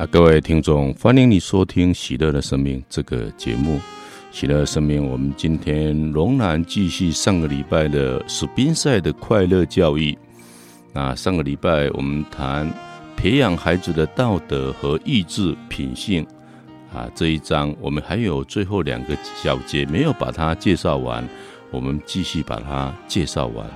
啊，各位听众，欢迎你收听《喜乐的生命》这个节目。《喜乐的生命》，我们今天仍然继续上个礼拜的史宾塞的快乐教育。那上个礼拜我们谈培养孩子的道德和意志品性啊，这一章我们还有最后两个小节没有把它介绍完，我们继续把它介绍完。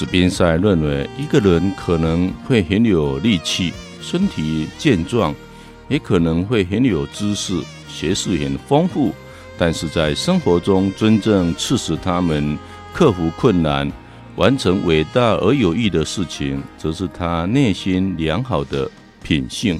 史宾塞认为，一个人可能会很有力气，身体健壮，也可能会很有知识，学识很丰富，但是在生活中真正促使他们克服困难、完成伟大而有益的事情，则是他内心良好的品性。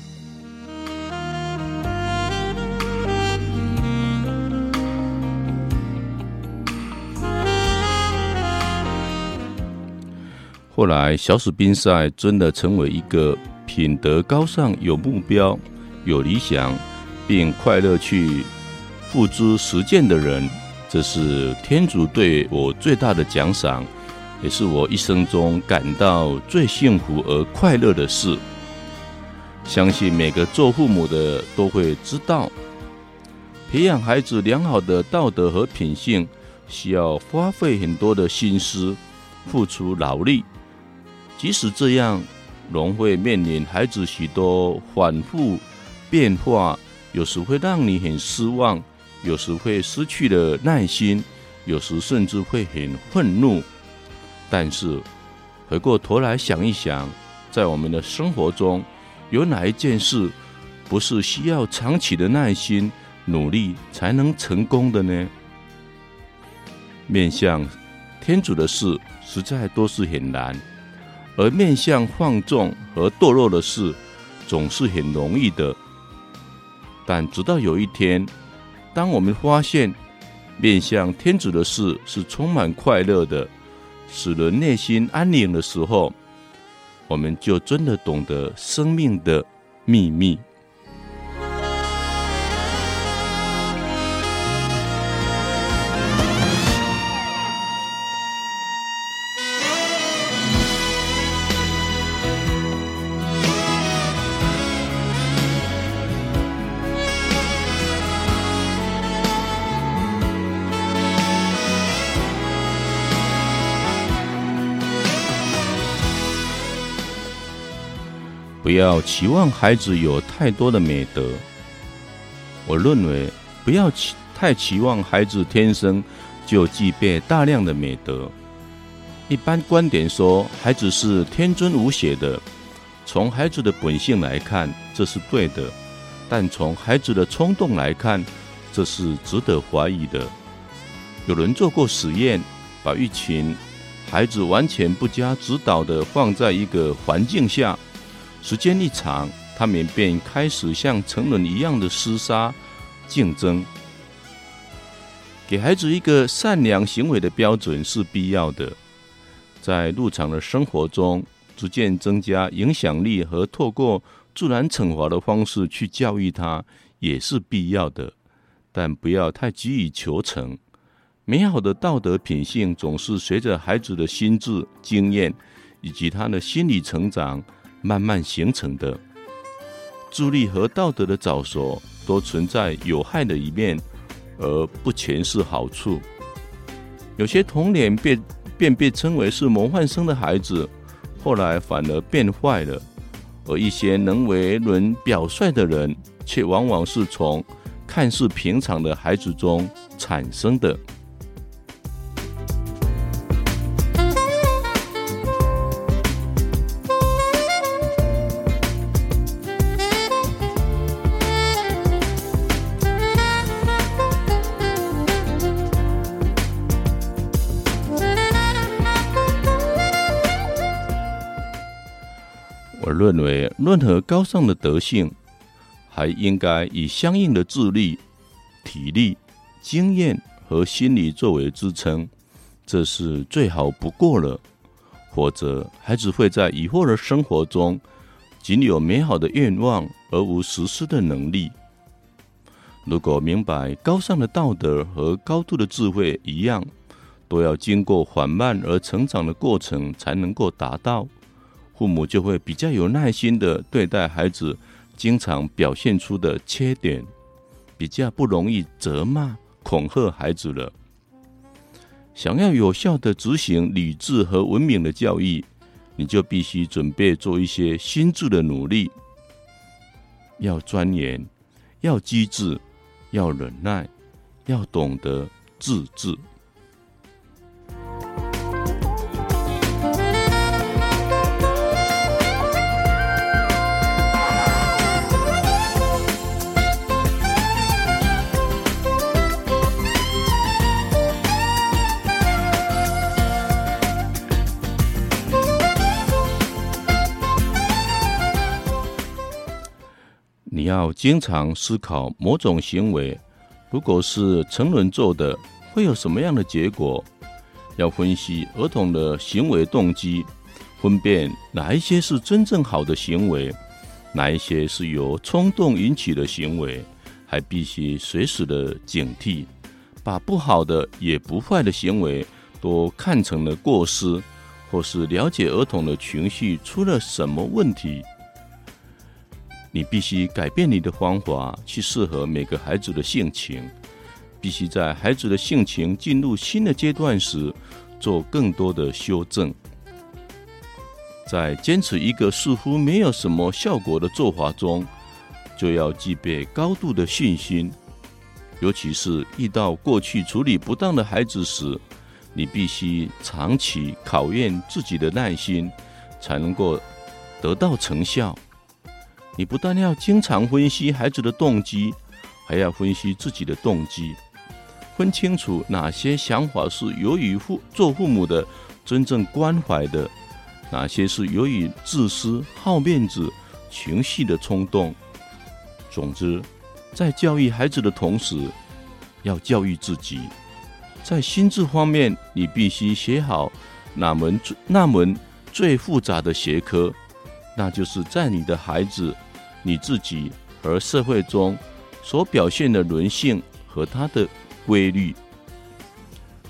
后来，小史宾塞真的成为一个品德高尚、有目标、有理想，并快乐去付诸实践的人。这是天主对我最大的奖赏，也是我一生中感到最幸福而快乐的事。相信每个做父母的都会知道，培养孩子良好的道德和品性，需要花费很多的心思，付出劳力。即使这样，仍会面临孩子许多反复变化，有时会让你很失望，有时会失去了耐心，有时甚至会很愤怒。但是回过头来想一想，在我们的生活中，有哪一件事不是需要长期的耐心、努力才能成功的呢？面向天主的事，实在都是很难。而面向放纵和堕落的事，总是很容易的。但直到有一天，当我们发现面向天主的事是充满快乐的，使人内心安宁的时候，我们就真的懂得生命的秘密。不要期望孩子有太多的美德。我认为，不要期太期望孩子天生就具备大量的美德。一般观点说，孩子是天真无邪的。从孩子的本性来看，这是对的；但从孩子的冲动来看，这是值得怀疑的。有人做过实验，把一群孩子完全不加指导的放在一个环境下。时间一长，他们便开始像成人一样的厮杀、竞争。给孩子一个善良行为的标准是必要的，在日常的生活中逐渐增加影响力和透过自然惩罚的方式去教育他也是必要的，但不要太急于求成。美好的道德品性总是随着孩子的心智、经验以及他的心理成长。慢慢形成的智力和道德的早熟都存在有害的一面，而不全是好处。有些童年便便被称为是模范生的孩子，后来反而变坏了；而一些能为人表率的人，却往往是从看似平常的孩子中产生的。认为任何高尚的德性，还应该以相应的智力、体力、经验和心理作为支撑，这是最好不过了。否则，孩子会在以后的生活中，仅有美好的愿望而无实施的能力。如果明白高尚的道德和高度的智慧一样，都要经过缓慢而成长的过程才能够达到，父母就会比较有耐心的对待孩子经常表现出的缺点，比较不容易责骂、恐吓孩子了。想要有效的执行理智和文明的教育，你就必须准备做一些心智的努力，要钻研，要机智。要忍耐，要懂得自制。要经常思考某种行为，如果是成人做的，会有什么样的结果？要分析儿童的行为动机，分辨哪一些是真正好的行为，哪一些是由冲动引起的行为，还必须随时的警惕，把不好的也不坏的行为都看成了过失，或是了解儿童的情绪出了什么问题。你必须改变你的方法，去适合每个孩子的性情。必须在孩子的性情进入新的阶段时，做更多的修正。在坚持一个似乎没有什么效果的做法中，就要具备高度的信心。尤其是遇到过去处理不当的孩子时，你必须长期考验自己的耐心，才能够得到成效。你不但要经常分析孩子的动机，还要分析自己的动机，分清楚哪些想法是由于父做父母的真正关怀的，哪些是由于自私、好面子、情绪的冲动。总之，在教育孩子的同时，要教育自己。在心智方面，你必须学好哪门最那门最复杂的学科，那就是在你的孩子。你自己和社会中所表现的人性和它的规律，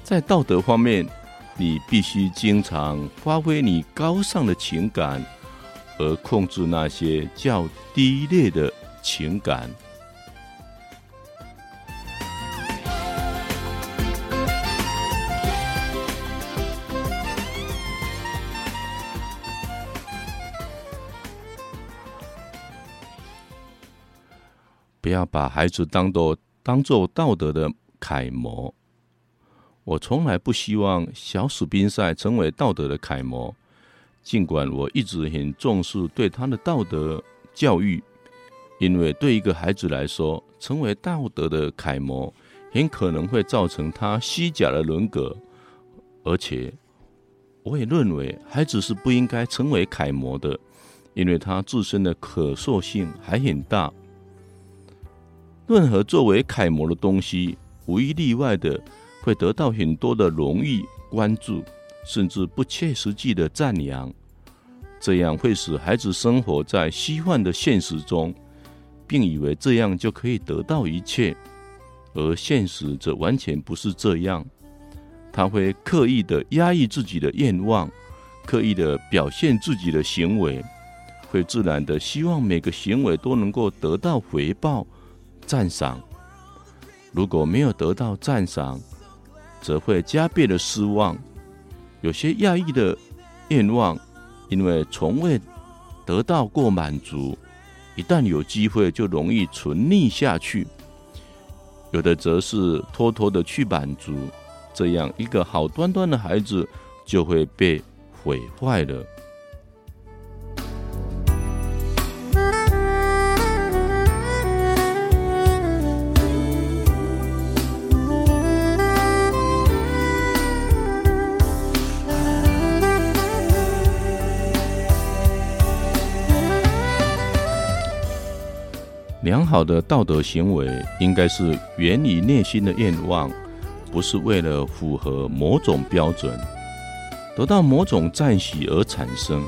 在道德方面，你必须经常发挥你高尚的情感，而控制那些较低劣的情感。要把孩子当做当做道德的楷模。我从来不希望小史宾赛成为道德的楷模，尽管我一直很重视对他的道德教育，因为对一个孩子来说，成为道德的楷模很可能会造成他虚假的人格，而且我也认为孩子是不应该成为楷模的，因为他自身的可塑性还很大。任何作为楷模的东西，无一例外的会得到很多的荣誉、关注，甚至不切实际的赞扬。这样会使孩子生活在虚幻的现实中，并以为这样就可以得到一切，而现实则完全不是这样。他会刻意的压抑自己的愿望，刻意的表现自己的行为，会自然的希望每个行为都能够得到回报。赞赏，如果没有得到赞赏，则会加倍的失望。有些压抑的愿望，因为从未得到过满足，一旦有机会就容易存匿下去。有的则是偷偷的去满足，这样一个好端端的孩子就会被毁坏了。良好的道德行为应该是源于内心的愿望，不是为了符合某种标准，得到某种赞许而产生。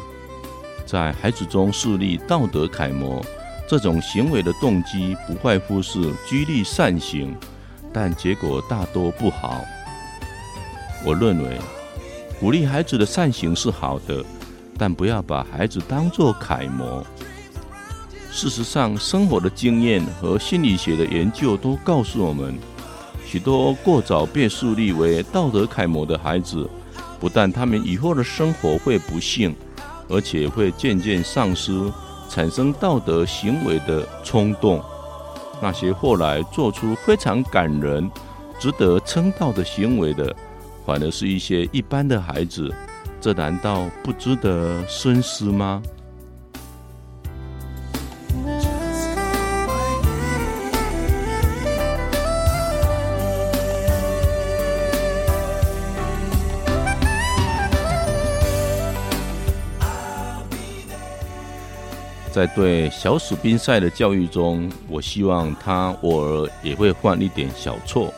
在孩子中树立道德楷模，这种行为的动机不外乎是激励善行，但结果大多不好。我认为，鼓励孩子的善行是好的，但不要把孩子当作楷模。事实上，生活的经验和心理学的研究都告诉我们，许多过早被树立为道德楷模的孩子，不但他们以后的生活会不幸，而且会渐渐丧失产生道德行为的冲动。那些后来做出非常感人、值得称道的行为的，反而是一些一般的孩子，这难道不值得深思吗？在对小史宾赛的教育中，我希望他偶尔也会犯一点小错，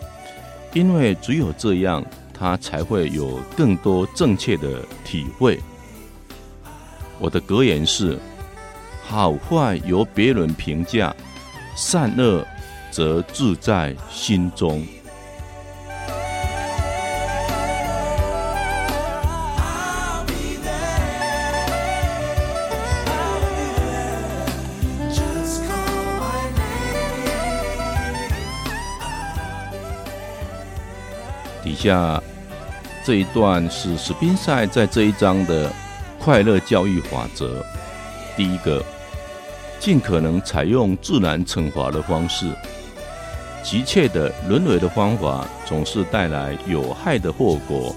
因为只有这样。他才会有更多正确的体会。我的格言是：好坏由别人评价，善恶则自在心中。下这一段是史宾赛在这一章的快乐教育法则。第一个，尽可能采用自然惩罚的方式。急切的人为的方法总是带来有害的后果，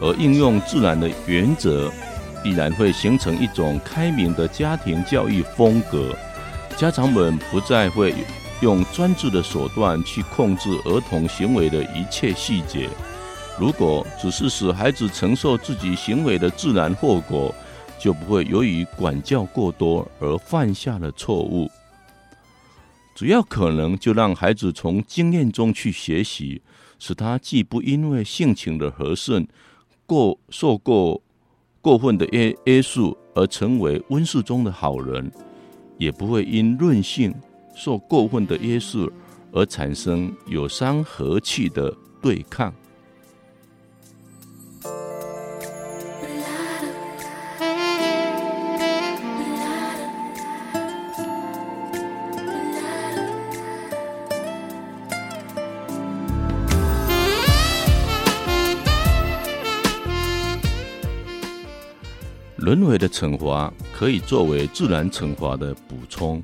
而应用自然的原则，必然会形成一种开明的家庭教育风格。家长们不再会用专制的手段去控制儿童行为的一切细节。如果只是使孩子承受自己行为的自然后果，就不会由于管教过多而犯下了错误。只要可能，就让孩子从经验中去学习，使他既不因为性情的和顺过受过过分的约约束而成为温室中的好人，也不会因任性受过分的约束而产生有伤和气的对抗。人为的惩罚可以作为自然惩罚的补充。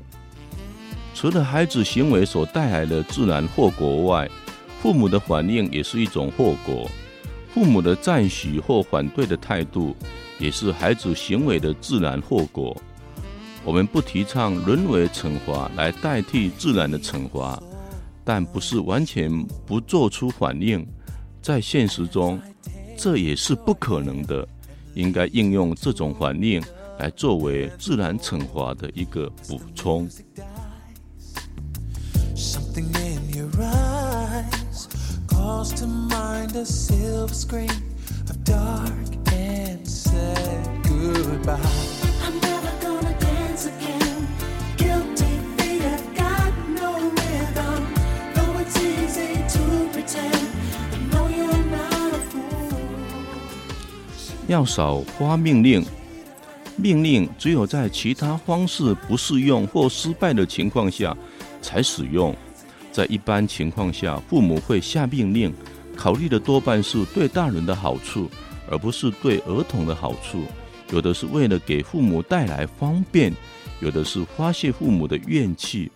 除了孩子行为所带来的自然后果外，父母的反应也是一种后果。父母的赞许或反对的态度，也是孩子行为的自然后果。我们不提倡人为惩罚来代替自然的惩罚，但不是完全不做出反应。在现实中，这也是不可能的。应该应用这种反应来作为自然惩罚的一个补充。要少发命令，命令只有在其他方式不适用或失败的情况下才使用。在一般情况下，父母会下命令，考虑的多半是对大人的好处，而不是对儿童的好处。有的是为了给父母带来方便，有的是发泄父母的怨气。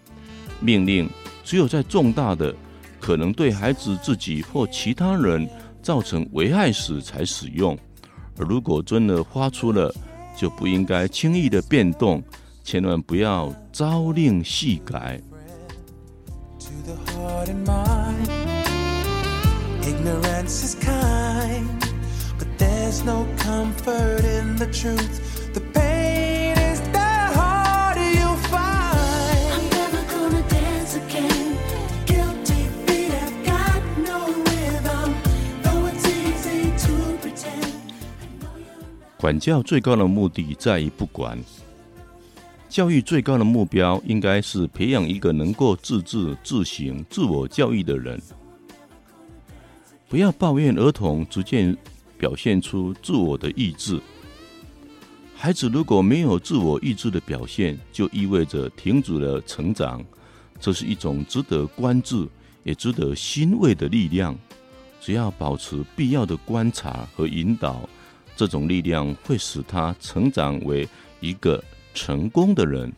命令只有在重大的可能对孩子自己或其他人造成危害时才使用。如果真的发出了，就不应该轻易的变动，千万不要朝令夕改。管教最高的目的在于不管，教育最高的目标应该是培养一个能够自治、自省、自我教育的人。不要抱怨儿童逐渐表现出自我的意志。孩子如果没有自我意志的表现，就意味着停止了成长。这是一种值得关注，也值得欣慰的力量。只要保持必要的观察和引导，这种力量会使他成长为一个成功的人。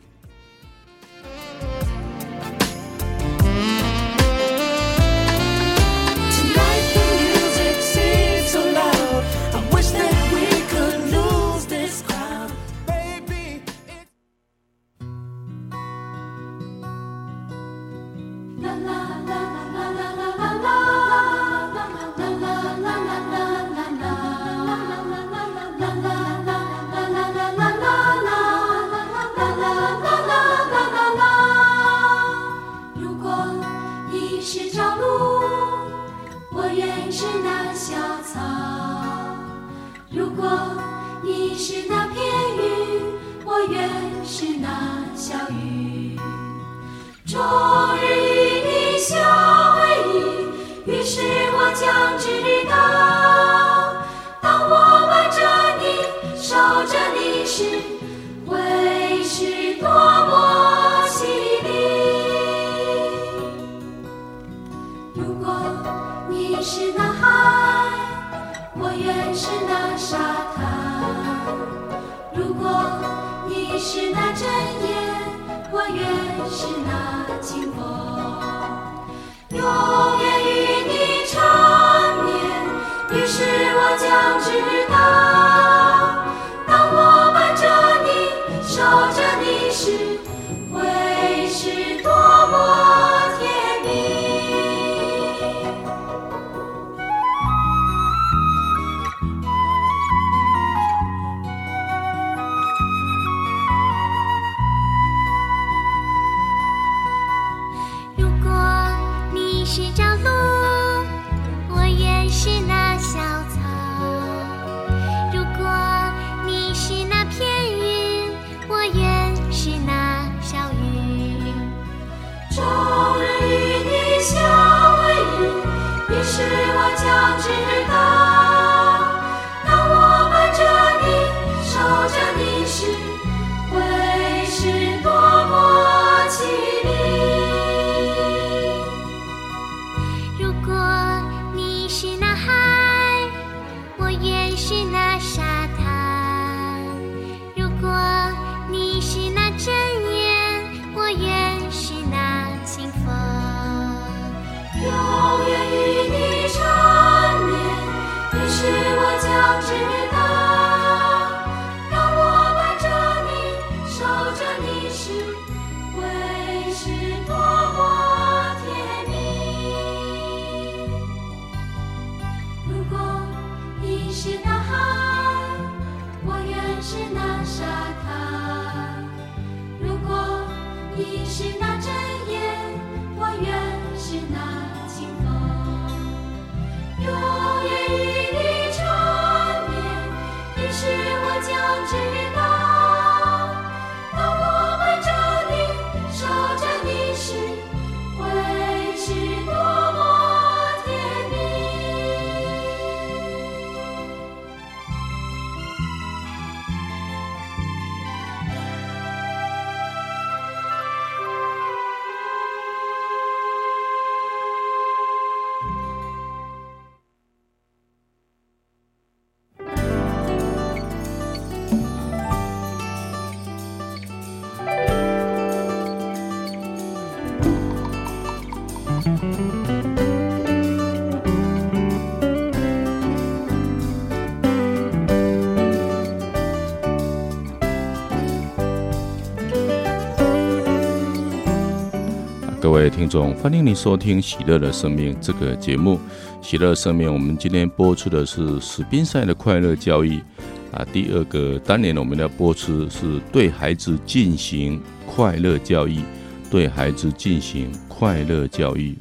是那片云我愿是那小雨。终日与你相偎依于是我将知道。拥抱永远与你缠绵于是我将知道当我伴着你守着你时会是多么是我将知道。各位听众，欢迎你收听《喜乐的生命》这个节目。《喜乐生命》，我们今天播出的是史宾赛的快乐教育啊。第二个单元，我们要播出是对孩子进行快乐教育，对孩子进行快乐教育。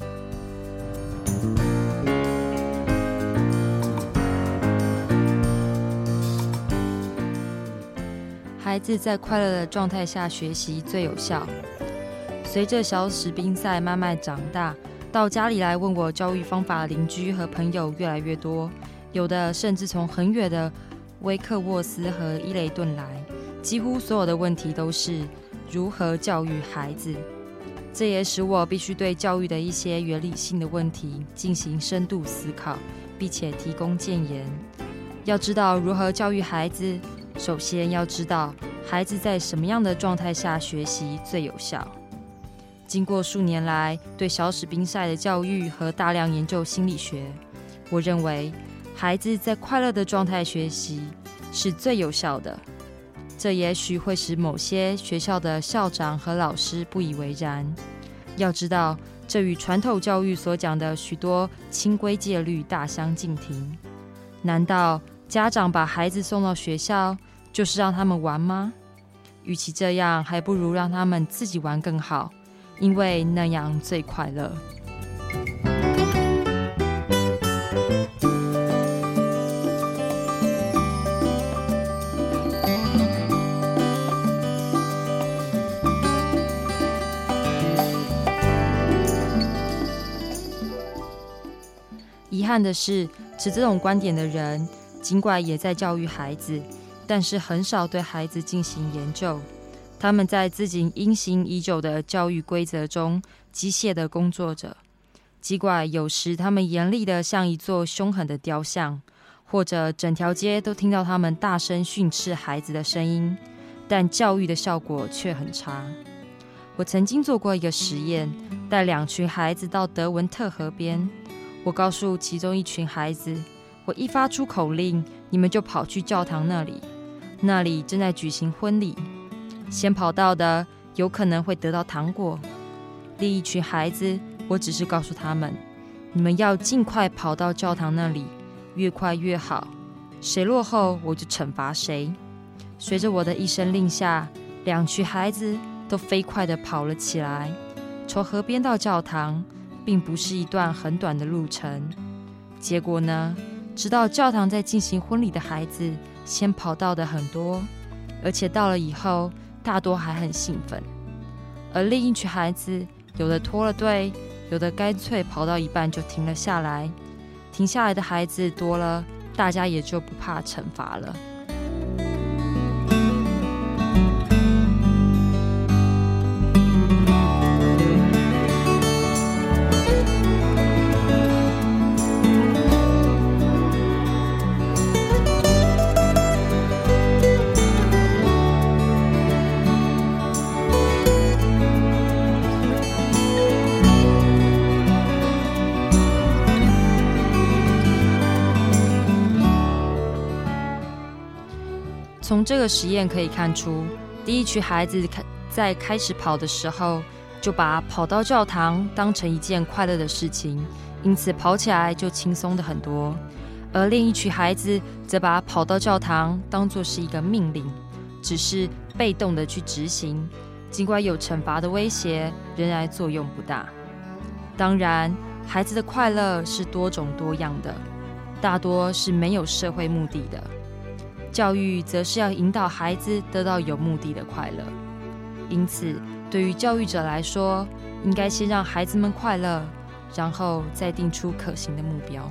孩子在快乐的状态下学习最有效。随着小史宾赛慢慢长大，到家里来问我教育方法的邻居和朋友越来越多，有的甚至从很远的威克沃斯和伊雷顿来，几乎所有的问题都是如何教育孩子。这也使我必须对教育的一些原理性的问题进行深度思考，并且提供建言。要知道如何教育孩子，首先要知道孩子在什么样的状态下学习最有效。经过数年来对小史宾赛的教育和大量研究心理学，我认为孩子在快乐的状态学习是最有效的。这也许会使某些学校的校长和老师不以为然。要知道，这与传统教育所讲的许多清规戒律大相径庭。难道家长把孩子送到学校就是让他们玩吗？与其这样，还不如让他们自己玩更好。因为那样最快乐。遗憾的是，持这种观点的人，尽管也在教育孩子，但是很少对孩子进行研究。他们在自己因行已久的教育规则中机械地工作着，尽管有时他们严厉得像一座凶狠的雕像，或者整条街都听到他们大声训斥孩子的声音，但教育的效果却很差。我曾经做过一个实验，带两群孩子到德文特河边，我告诉其中一群孩子，我一发出口令，你们就跑去教堂那里，那里正在举行婚礼。先跑到的有可能会得到糖果。另一群孩子，我只是告诉他们：你们要尽快跑到教堂那里，越快越好。谁落后，我就惩罚谁。随着我的一声令下，两群孩子都飞快地跑了起来。从河边到教堂，并不是一段很短的路程。结果呢？知道教堂在进行婚礼的孩子，先跑到的很多，而且到了以后。大多还很兴奋，而另一群孩子，有的脱了队，有的干脆跑到一半就停了下来。停下来的孩子多了，大家也就不怕惩罚了。这个实验可以看出，第一群孩子开在开始跑的时候，就把跑到教堂当成一件快乐的事情，因此跑起来就轻松的很多；而另一群孩子则把跑到教堂当作是一个命令，只是被动的去执行，尽管有惩罚的威胁，仍然作用不大。当然，孩子的快乐是多种多样的，大多是没有社会目的的。教育则是要引导孩子得到有目的的快乐，因此，对于教育者来说，应该先让孩子们快乐，然后再定出可行的目标。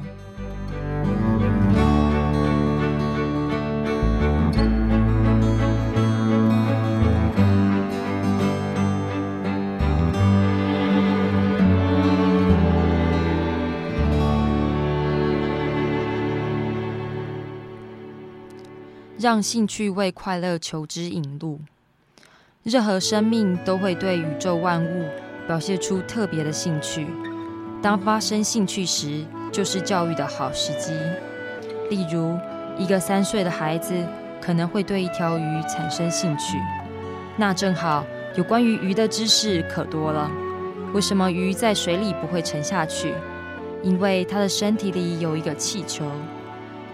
让兴趣为快乐求之引路。任何生命都会对宇宙万物表现出特别的兴趣。当发生兴趣时，就是教育的好时机。例如，一个三岁的孩子可能会对一条鱼产生兴趣，那正好有关于鱼的知识可多了。为什么鱼在水里不会沉下去？因为它的身体里有一个气球。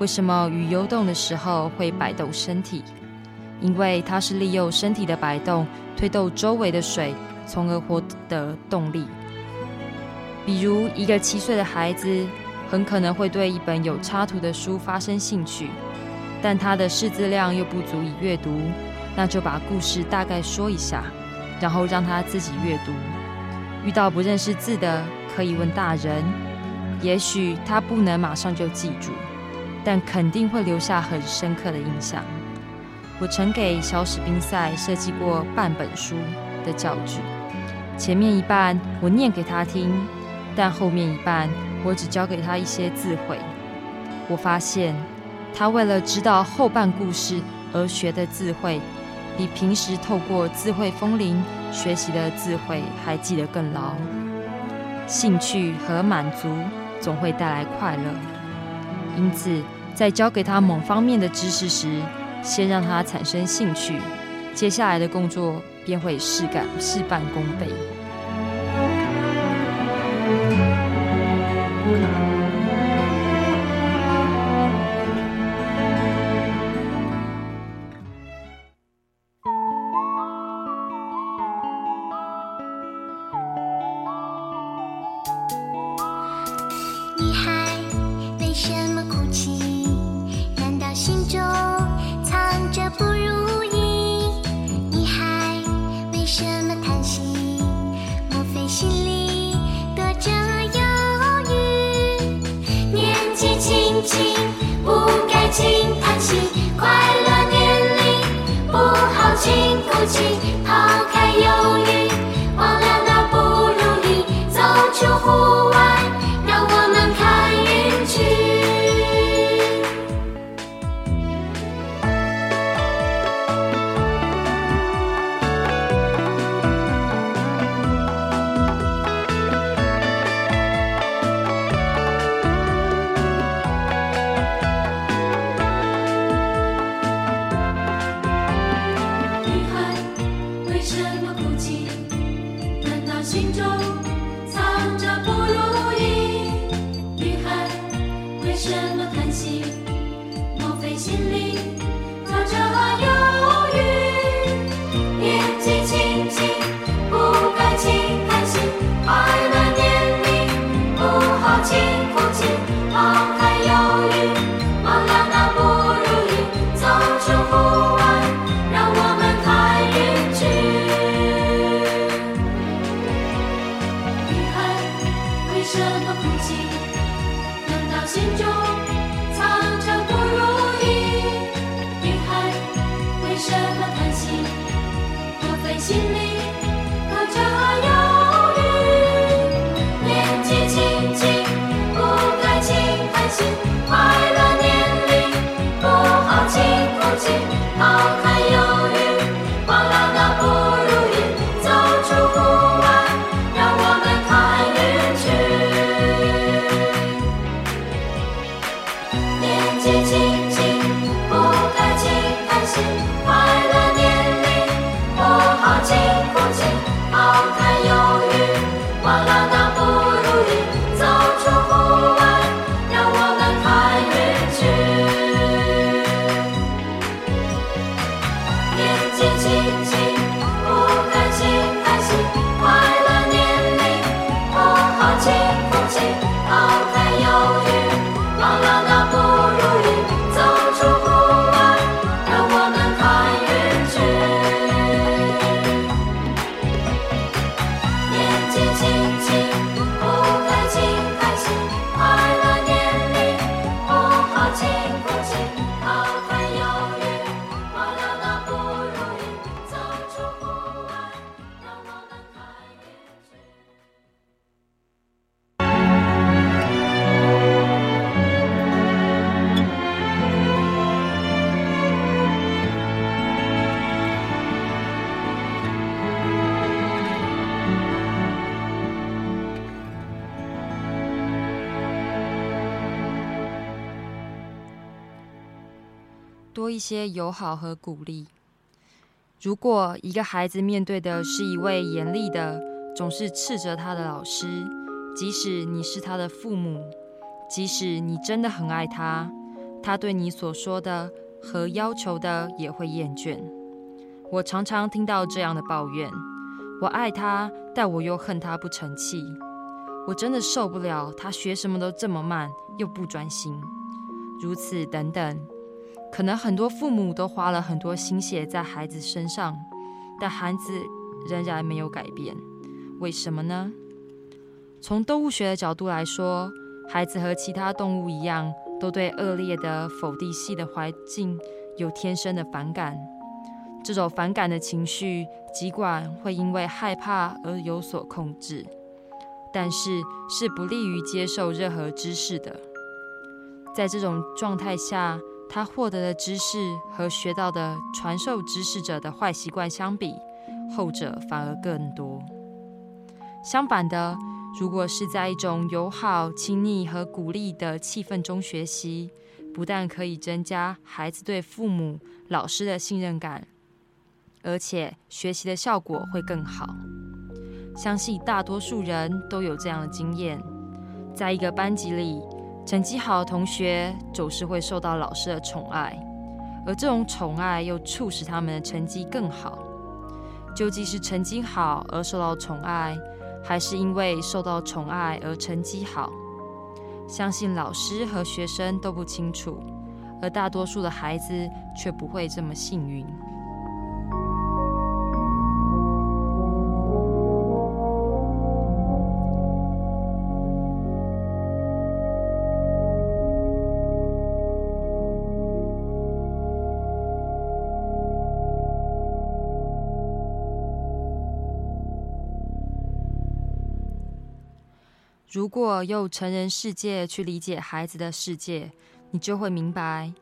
为什么鱼游动的时候会摆动身体？因为它是利用身体的摆动推动周围的水，从而获得动力。比如，一个七岁的孩子很可能会对一本有插图的书发生兴趣，但他的识字量又不足以阅读，那就把故事大概说一下，然后让他自己阅读。遇到不认识字的，可以问大人，也许他不能马上就记住，但肯定会留下很深刻的印象。我曾给小史宾赛设计过半本书的教具，前面一半我念给他听，但后面一半我只教给他一些字汇。我发现，他为了知道后半故事而学的字汇，比平时透过字汇风铃学习的字汇还记得更牢。兴趣和满足总会带来快乐，因此在教给他某方面的知识时，先让他产生兴趣，接下来的工作便会事干事半功倍。轻叹息快乐年龄不好请哭起抛开忧郁些友好和鼓励。如果一个孩子面对的是一位严厉的、总是斥责他的老师，即使你是他的父母，即使你真的很爱他，他对你所说的和要求的也会厌倦。我常常听到这样的抱怨：我爱他，但我又恨他不成器。我真的受不了他学什么都这么慢，又不专心，如此等等。可能很多父母都花了很多心血在孩子身上，但孩子仍然没有改变。为什么呢？从动物学的角度来说，孩子和其他动物一样，都对恶劣的否定系的环境有天生的反感。这种反感的情绪，尽管会因为害怕而有所控制，但是是不利于接受任何知识的。在这种状态下，他获得的知识和学到的传授知识者的坏习惯相比，后者反而更多。相反的，如果是在一种友好、亲昵和鼓励的气氛中学习，不但可以增加孩子对父母、老师的信任感，而且学习的效果会更好。相信大多数人都有这样的经验：在一个班级里，成绩好的同学总是会受到老师的宠爱，而这种宠爱又促使他们的成绩更好。究竟是成绩好而受到宠爱，还是因为受到宠爱而成绩好，相信老师和学生都不清楚，而大多数的孩子却不会这么幸运。如果用成人世界去理解孩子的世界，你就会明白，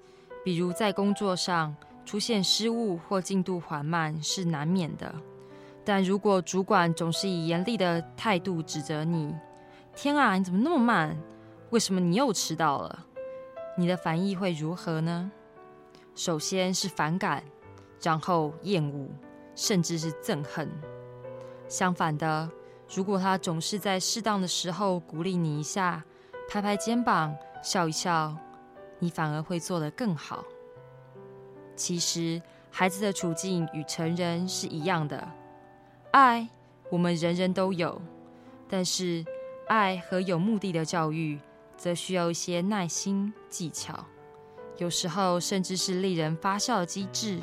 比如在工作上出现失误或进度缓慢是难免的。但如果主管总是以严厉的态度指责你，“天啊，你怎么那么慢？为什么你又迟到了？”你的反应会如何呢？首先是反感，然后厌恶，甚至是憎恨。相反的。如果他总是在适当的时候鼓励你一下，拍拍肩膀，笑一笑，你反而会做得更好。其实，孩子的处境与成人是一样的，爱我们人人都有，但是爱和有目的的教育，则需要一些耐心技巧，有时候甚至是令人发笑的机智，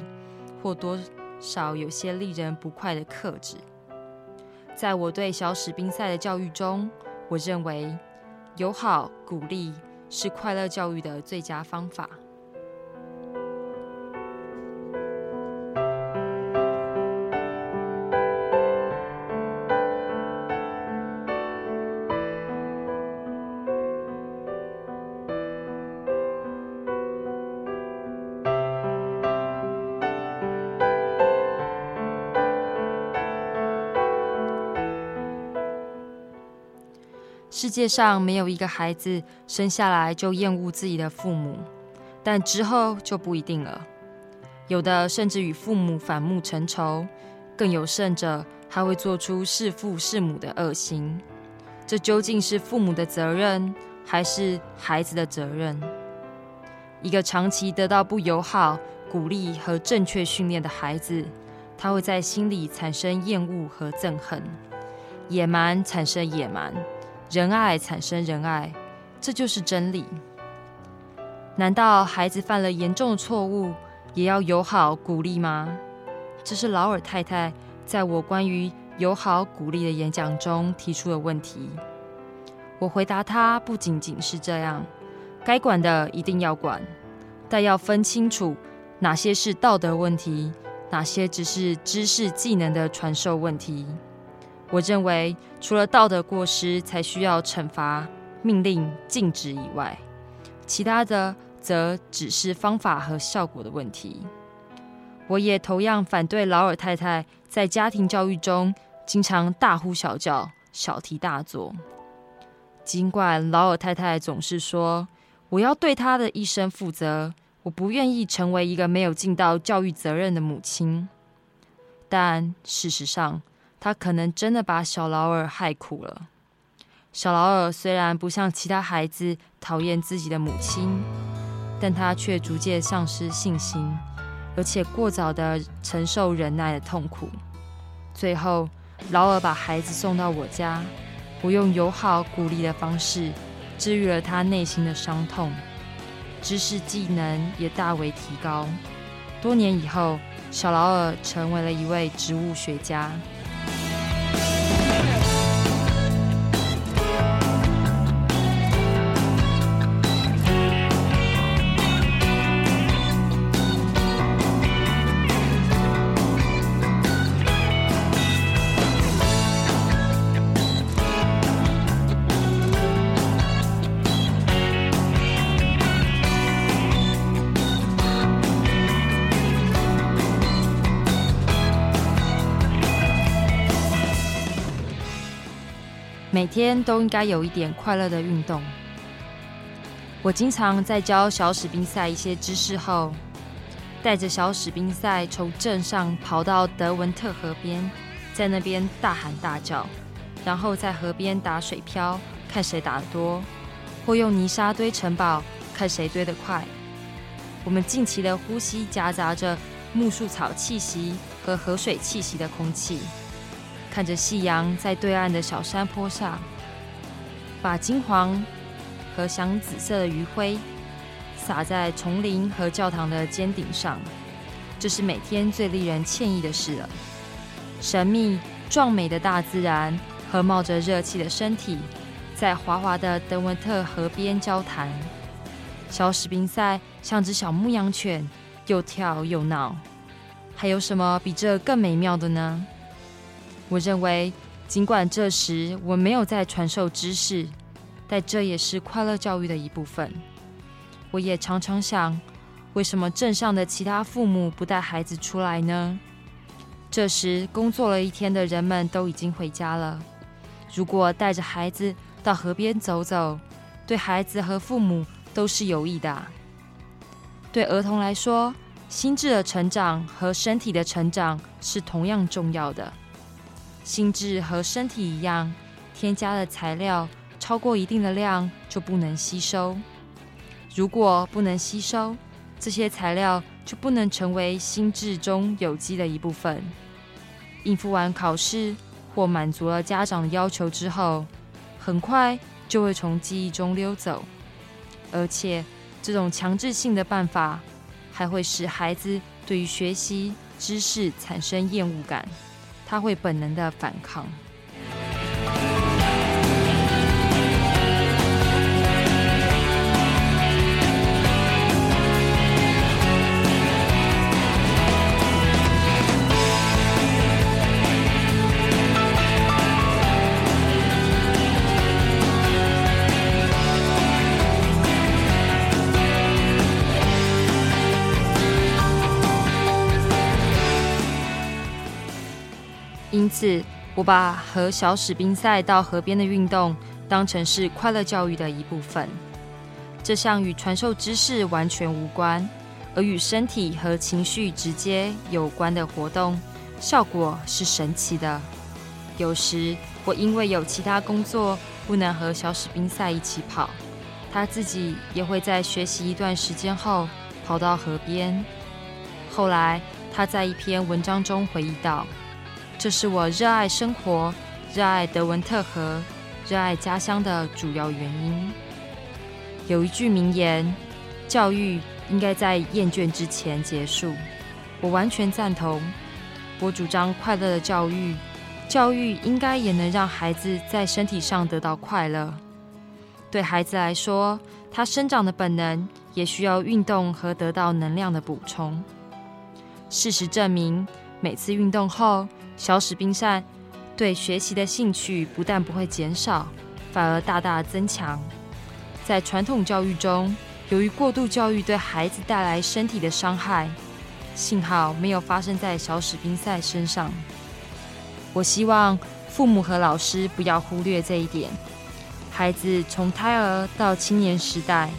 或多少有些令人不快的克制。在我对小史宾赛的教育中，我认为友好鼓励是快乐教育的最佳方法。世界上没有一个孩子生下来就厌恶自己的父母，但之后就不一定了。有的甚至与父母反目成仇，更有甚者还会做出弑父弑母的恶行。这究竟是父母的责任，还是孩子的责任？一个长期得到不友好鼓励和正确训练的孩子，他会在心里产生厌恶和憎恨，野蛮产生野蛮。仁爱产生仁爱，这就是真理。难道孩子犯了严重的错误，也要友好鼓励吗？这是劳尔太太在我关于友好鼓励的演讲中提出的问题。我回答他，不仅仅是这样，该管的一定要管，但要分清楚哪些是道德问题，哪些只是知识技能的传授问题。我认为，除了道德过失才需要惩罚、命令、禁止以外，其他的则只是方法和效果的问题。我也同样反对劳尔太太在家庭教育中经常大呼小叫、小题大做。尽管劳尔太太总是说我要对她的一生负责，我不愿意成为一个没有尽到教育责任的母亲，但事实上，他可能真的把小劳尔害苦了。小劳尔虽然不像其他孩子讨厌自己的母亲，但他却逐渐丧失信心，而且过早地承受忍耐的痛苦。最后，劳尔把孩子送到我家，我用友好鼓励的方式治愈了他内心的伤痛。知识技能也大为提高。多年以后，小劳尔成为了一位植物学家。每天都应该有一点快乐的运动。我经常在教小史宾塞一些知识后，带着小史宾塞从镇上跑到德文特河边，在那边大喊大叫，然后在河边打水漂，看谁打得多，或用泥沙堆城堡，看谁堆得快。我们尽情的呼吸夹杂着木树草气息和河水气息的空气。看着夕阳在对岸的小山坡上，把金黄和响紫色的余晖洒在丛林和教堂的尖顶上，这是每天最令人惬意的事了。神秘壮美的大自然和冒着热气的身体，在滑滑的德文特河边交谈。小史宾塞像只小牧羊犬，又跳又闹。还有什么比这更美妙的呢？我认为，尽管这时我没有在传授知识，但这也是快乐教育的一部分。我也常常想，为什么镇上的其他父母不带孩子出来呢？这时，工作了一天的人们都已经回家了。如果带着孩子到河边走走，对孩子和父母都是有益的。对儿童来说，心智的成长和身体的成长是同样重要的。心智和身体一样，添加的材料超过一定的量就不能吸收。如果不能吸收，这些材料就不能成为心智中有机的一部分。应付完考试或满足了家长的要求之后，很快就会从记忆中溜走。而且，这种强制性的办法还会使孩子对于学习知识产生厌恶感。他会本能的反抗。此，我把和小史宾塞到河边的运动当成是快乐教育的一部分。这项与传授知识完全无关，而与身体和情绪直接有关的活动，效果是神奇的。有时，我因为有其他工作不能和小史宾塞一起跑，他自己也会在学习一段时间后跑到河边。后来，他在一篇文章中回忆道。这是我热爱生活、热爱德文特河、热爱家乡的主要原因。有一句名言：“教育应该在厌倦之前结束。”我完全赞同。我主张快乐的教育，教育应该也能让孩子在身体上得到快乐。对孩子来说，他生长的本能也需要运动和得到能量的补充。事实证明，每次运动后，小史宾塞对学习的兴趣不但不会减少，反而大大增强。在传统教育中，由于过度教育对孩子带来身体的伤害，幸好没有发生在小史宾塞身上。我希望父母和老师不要忽略这一点。孩子从胎儿到青年时代，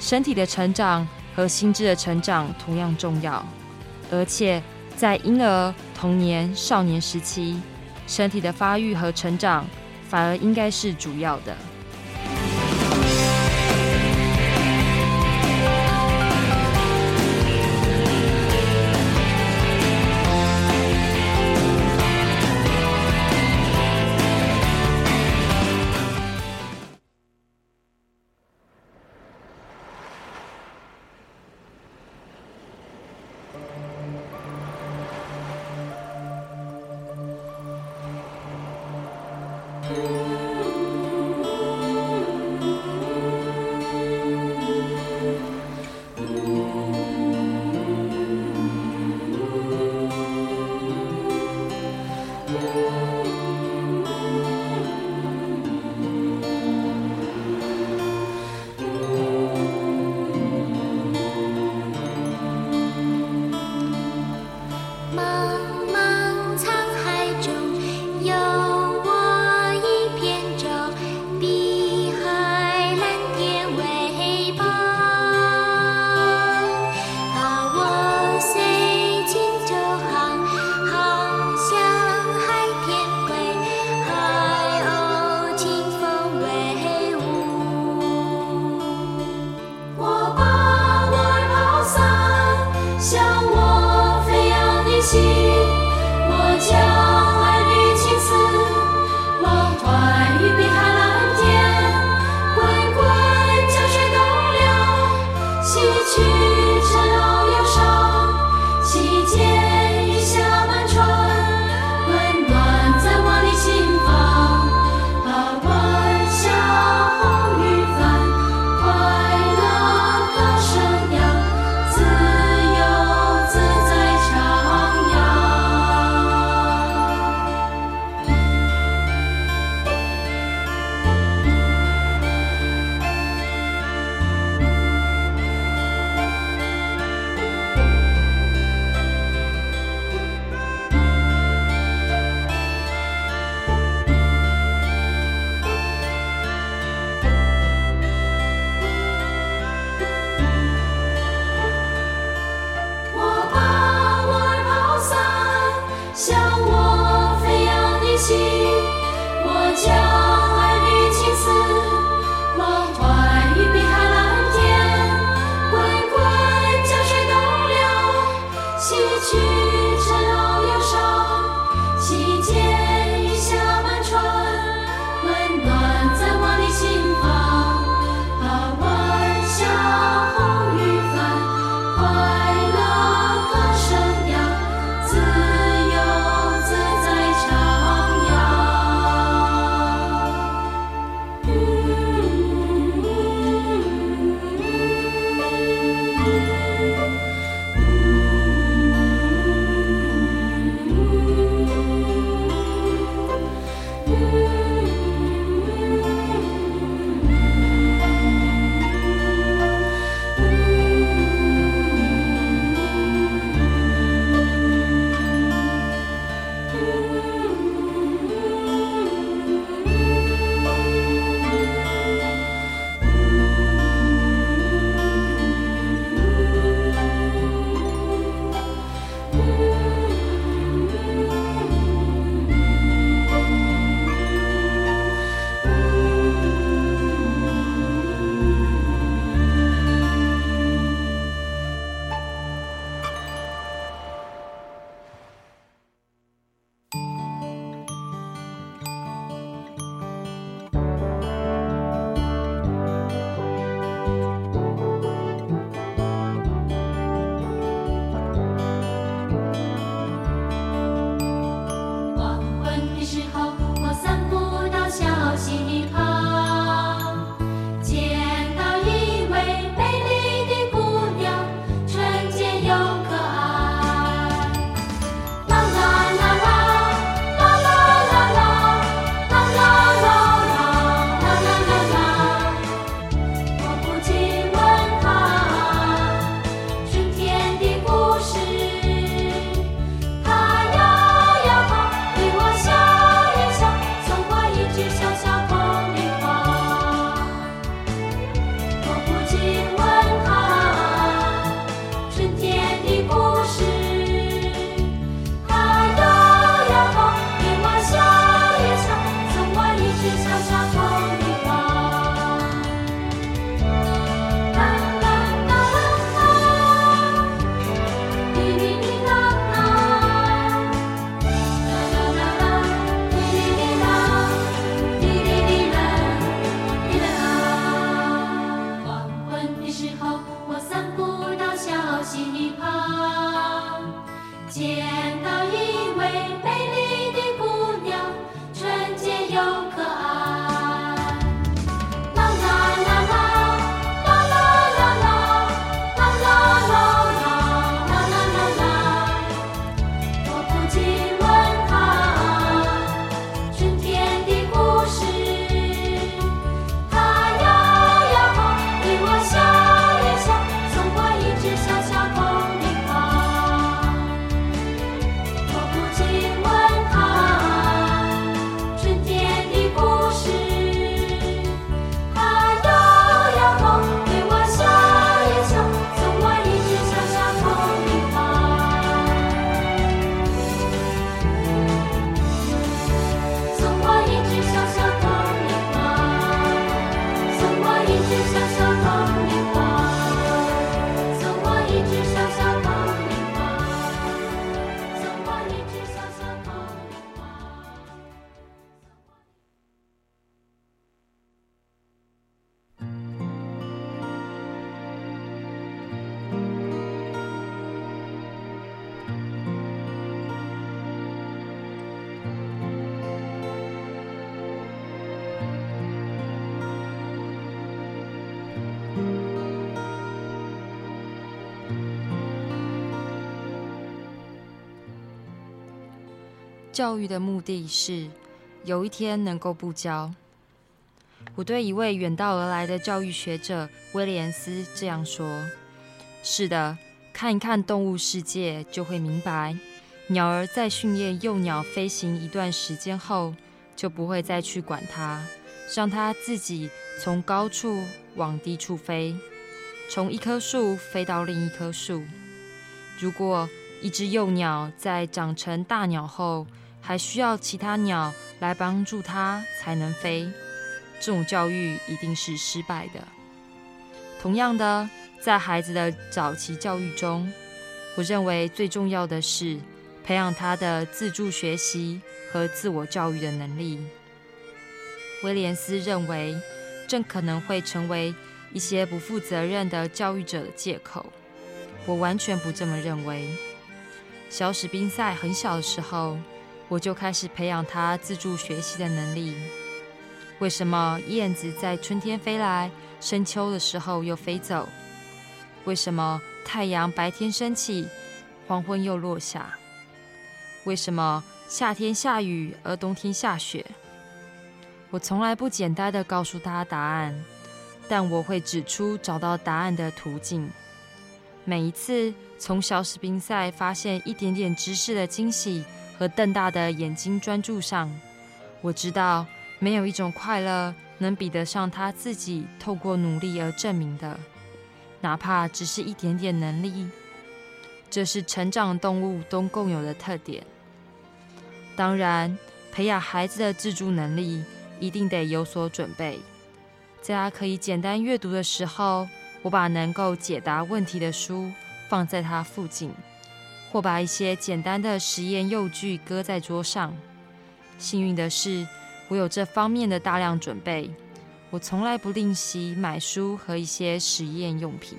身体的成长和心智的成长同样重要，而且。在婴儿、童年、少年时期，身体的发育和成长反而应该是主要的。教育的目的是有一天能够不教。我对一位远道而来的教育学者威廉斯这样说：“是的，看一看动物世界，就会明白，鸟儿在训练幼鸟飞行一段时间后，就不会再去管它，让它自己从高处往低处飞，从一棵树飞到另一棵树。如果一只幼鸟在长成大鸟后，还需要其他鸟来帮助它才能飞。”这种教育一定是失败的。同样的，在孩子的早期教育中，我认为最重要的是培养他的自助学习和自我教育的能力。威廉斯认为，这可能会成为一些不负责任的教育者的借口。我完全不这么认为。小史宾塞很小的时候，我就开始培养他自助学习的能力。为什么燕子在春天飞来，深秋的时候又飞走？为什么太阳白天升起，黄昏又落下？为什么夏天下雨而冬天下雪？我从来不简单地告诉他答案，但我会指出找到答案的途径。每一次从小史宾塞发现一点点知识的惊喜和瞪大的眼睛专注上，我知道。没有一种快乐能比得上他自己透过努力而证明的，哪怕只是一点点能力。这是成长动物都共有的特点。当然，培养孩子的自助能力一定得有所准备。在他可以简单阅读的时候，我把能够解答问题的书放在他附近，或把一些简单的实验用具搁在桌上。幸运的是，我有这方面的大量准备，我从来不吝惜买书和一些实验用品。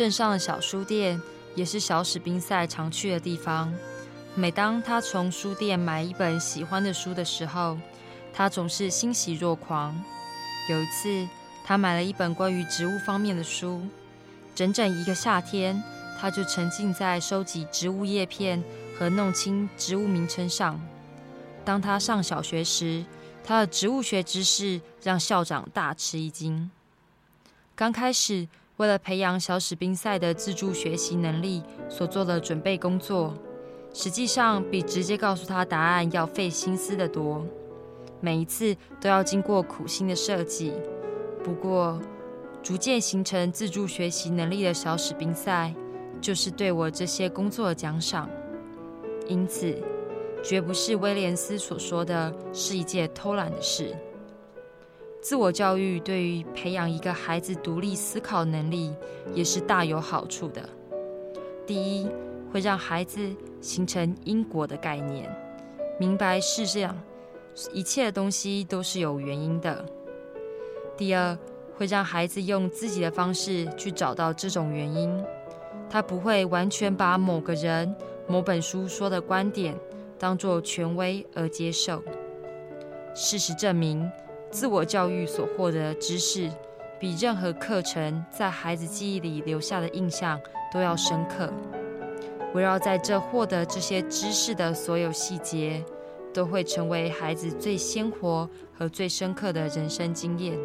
镇上的小书店也是小史宾塞常去的地方。每当他从书店买一本喜欢的书的时候，他总是欣喜若狂。有一次，他买了一本关于植物方面的书，整整一个夏天，他就沉浸在收集植物叶片和弄清植物名称上。当他上小学时，他的植物学知识让校长大吃一惊。刚开始，为了培养小史宾赛的自助学习能力所做的准备工作，实际上比直接告诉他答案要费心思得多。每一次都要经过苦心的设计。不过，逐渐形成自助学习能力的小史宾赛，就是对我这些工作的奖赏。因此，绝不是威廉斯所说的是一件偷懒的事。自我教育对于培养一个孩子独立思考能力也是大有好处的。第一，会让孩子形成因果的概念，明白世上一切的东西都是有原因的。第二，会让孩子用自己的方式去找到这种原因，他不会完全把某个人、某本书说的观点当作权威而接受。事实证明。自我教育所获得的知识，比任何课程在孩子记忆里留下的印象都要深刻。围绕在这获得这些知识的所有细节，都会成为孩子最鲜活和最深刻的人生经验。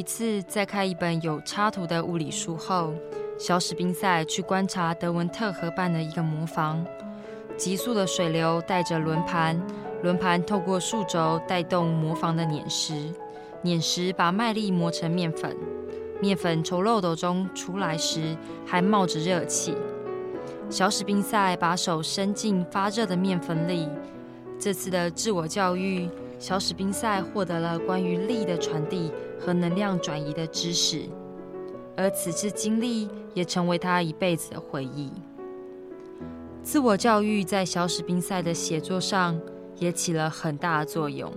一次，在开一本有插图的物理书后，小史宾塞去观察德文特河畔的一个磨坊。急速的水流带着轮盘，轮盘透过树轴带动磨坊的碾石，碾石把麦粒磨成面粉。面粉从漏斗中出来时，还冒着热气。小史宾塞把手伸进发热的面粉里。这次的自我教育，小史宾塞获得了关于力的传递和能量转移的知识，而此次经历也成为他一辈子的回忆。自我教育在小史宾塞的写作上也起了很大的作用，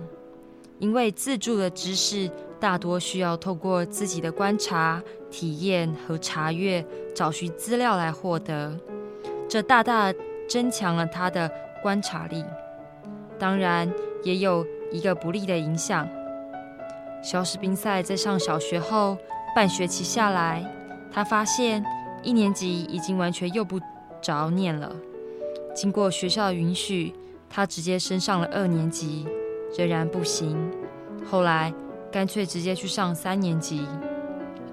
因为自助的知识大多需要透过自己的观察、体验和查阅、找寻资料来获得，这大大增强了他的观察力。当然，也有一个不利的影响。小史宾塞在上小学后，半学期下来，他发现一年级已经完全用不着念了。经过学校的允许，他直接升上了二年级，仍然不行。后来干脆直接去上三年级。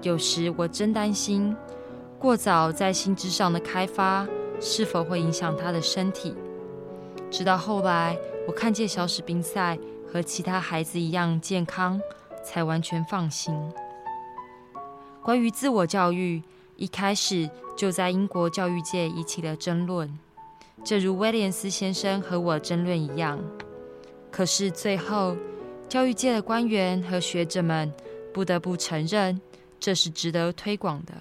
有时我真担心，过早在心智上的开发是否会影响他的身体。直到后来，我看见小史宾塞和其他孩子一样健康。才完全放心。关于自我教育，一开始就在英国教育界引起了争论，正如威廉斯先生和我争论一样。可是最后，教育界的官员和学者们不得不承认，这是值得推广的。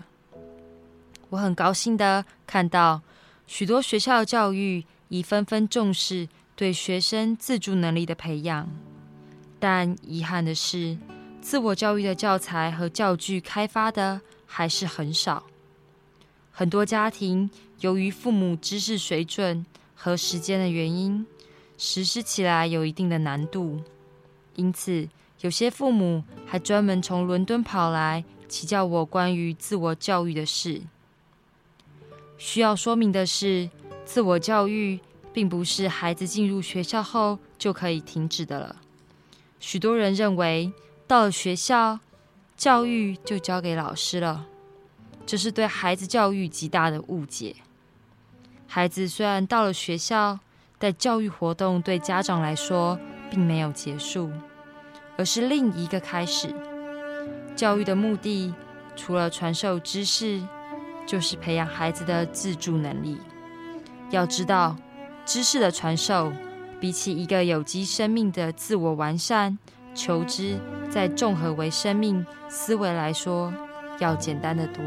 我很高兴地看到，许多学校的教育已纷纷重视对学生自助能力的培养。但遗憾的是，自我教育的教材和教具开发的还是很少。很多家庭由于父母知识水准和时间的原因，实施起来有一定的难度。因此，有些父母还专门从伦敦跑来请教我关于自我教育的事。需要说明的是，自我教育并不是孩子进入学校后就可以停止的了。许多人认为，到了学校，教育就交给老师了，这是对孩子教育极大的误解。孩子虽然到了学校，但教育活动对家长来说并没有结束，而是另一个开始。教育的目的，除了传授知识，就是培养孩子的自助能力。要知道，知识的传授。比起一个有机生命的自我完善、求知，在综合为生命思维来说，要简单的多。